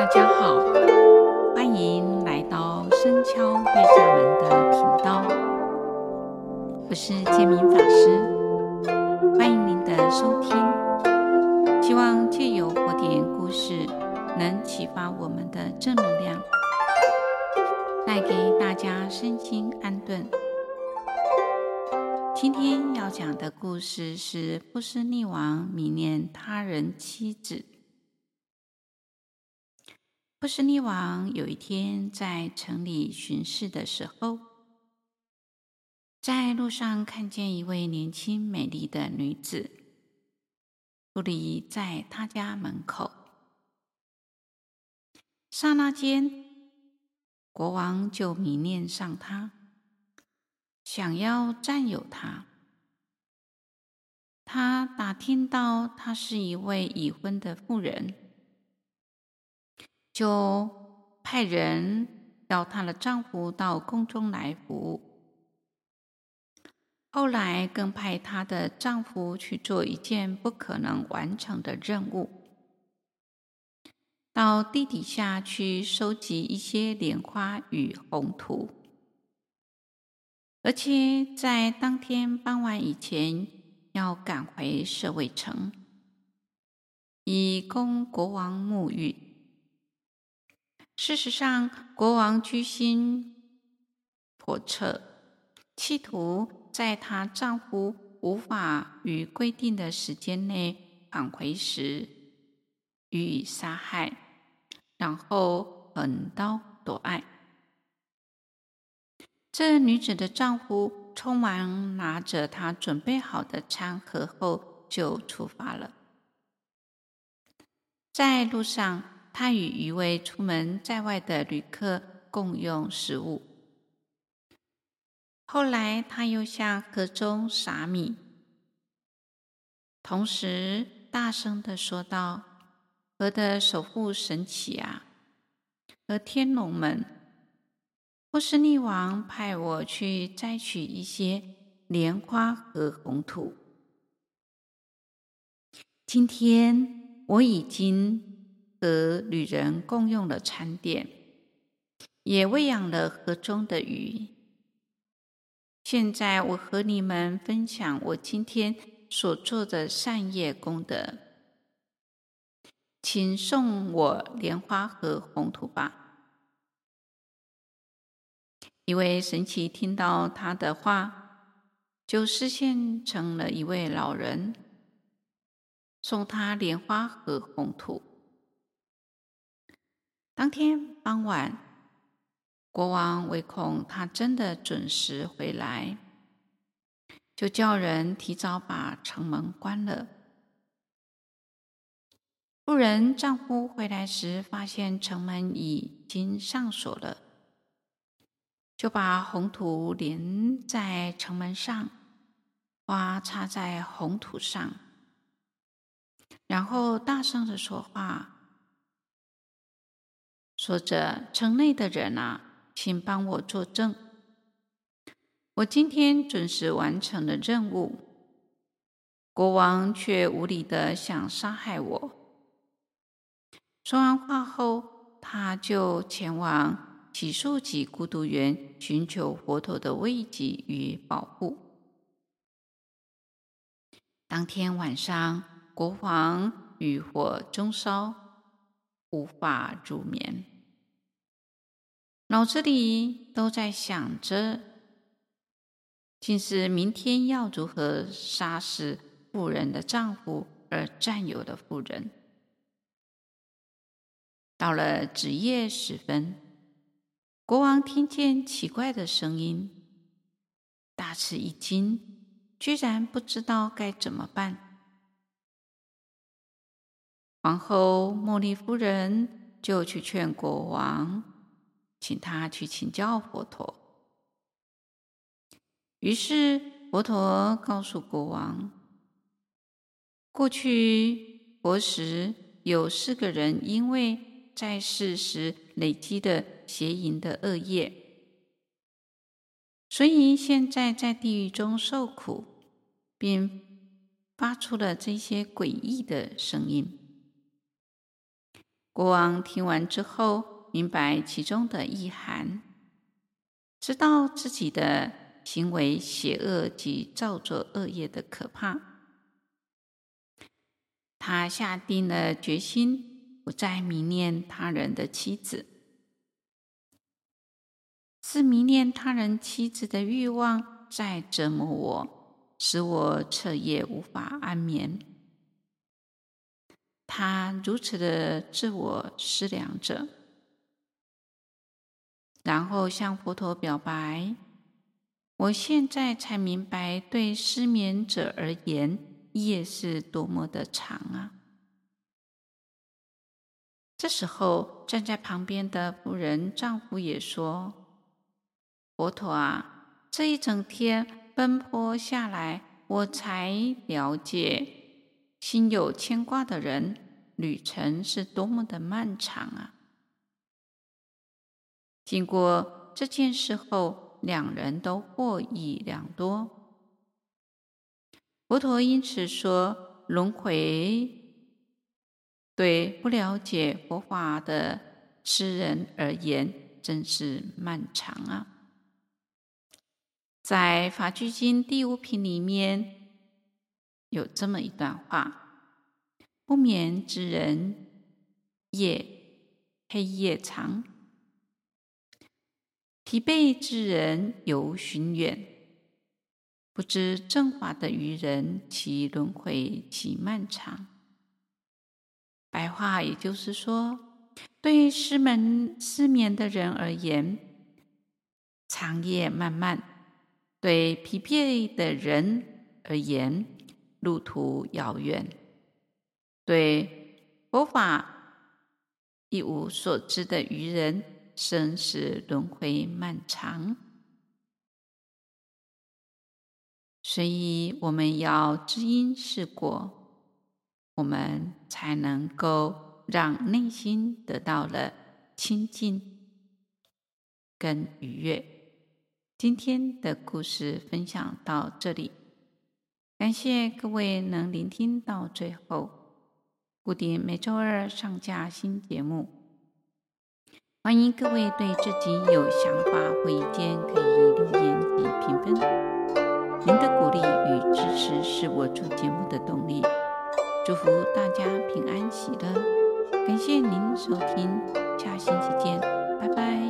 大家好，欢迎来到僧敲月下门的频道，我是建明法师，欢迎您的收听。希望借由佛典故事，能启发我们的正能量，带给大家身心安顿。今天要讲的故事是波斯匿王迷恋他人妻子。波斯匿王有一天在城里巡视的时候，在路上看见一位年轻美丽的女子，矗立在他家门口。刹那间，国王就迷恋上她，想要占有她。他打听到她是一位已婚的妇人。就派人要她的丈夫到宫中来服务。后来更派她的丈夫去做一件不可能完成的任务，到地底下去收集一些莲花与红土，而且在当天傍晚以前要赶回舍卫城，以供国王沐浴。事实上，国王居心叵测，企图在她丈夫无法于规定的时间内返回时予以杀害，然后横刀夺爱。这女子的丈夫匆忙拿着她准备好的餐盒后，就出发了。在路上。他与一位出门在外的旅客共用食物。后来，他又向河中撒米，同时大声的说道：“河的守护神起啊，和天龙们，波斯匿王派我去摘取一些莲花和红土。今天我已经。”和旅人共用了餐点，也喂养了河中的鱼。现在我和你们分享我今天所做的善业功德，请送我莲花和红土吧。一位神奇听到他的话，就示现成了一位老人，送他莲花和红土。当天傍晚，国王唯恐他真的准时回来，就叫人提早把城门关了。妇人丈夫回来时，发现城门已经上锁了，就把红土连在城门上，花插在红土上，然后大声的说话。说着：“城内的人啊，请帮我作证，我今天准时完成了任务，国王却无理的想杀害我。”说完话后，他就前往只树给孤独园寻求佛陀的慰藉与保护。当天晚上，国王欲火中烧，无法入眠。脑子里都在想着，竟是明天要如何杀死妇人的丈夫而占有的妇人。到了子夜时分，国王听见奇怪的声音，大吃一惊，居然不知道该怎么办。皇后茉莉夫人就去劝国王。请他去请教佛陀。于是佛陀告诉国王：过去佛时有四个人，因为在世时累积的邪淫的恶业，所以现在在地狱中受苦，并发出了这些诡异的声音。国王听完之后，明白其中的意涵，知道自己的行为邪恶及造作恶业的可怕。他下定了决心，不再迷恋他人的妻子。是迷恋他人妻子的欲望在折磨我，使我彻夜无法安眠。他如此的自我思量着，然后向佛陀表白：“我现在才明白，对失眠者而言，夜是多么的长啊！”这时候，站在旁边的妇人丈夫也说。佛陀啊，这一整天奔波下来，我才了解，心有牵挂的人，旅程是多么的漫长啊！经过这件事后，两人都获益良多。佛陀因此说，轮回对不了解佛法的痴人而言，真是漫长啊！在《法句经》第五品里面有这么一段话：“不眠之人，夜黑夜长；疲惫之人，游寻远；不知正法的愚人，其轮回其漫长。”白话也就是说，对于失门失眠的人而言，长夜漫漫。对疲惫的人而言，路途遥远；对佛法一无所知的愚人，生死轮回漫长。所以，我们要知因识果，我们才能够让内心得到了清净跟愉悦。今天的故事分享到这里，感谢各位能聆听到最后。固定每周二上架新节目，欢迎各位对这集有想法或意见可以留言及评分。您的鼓励与支持是我做节目的动力。祝福大家平安喜乐，感谢您收听，下星期见，拜拜。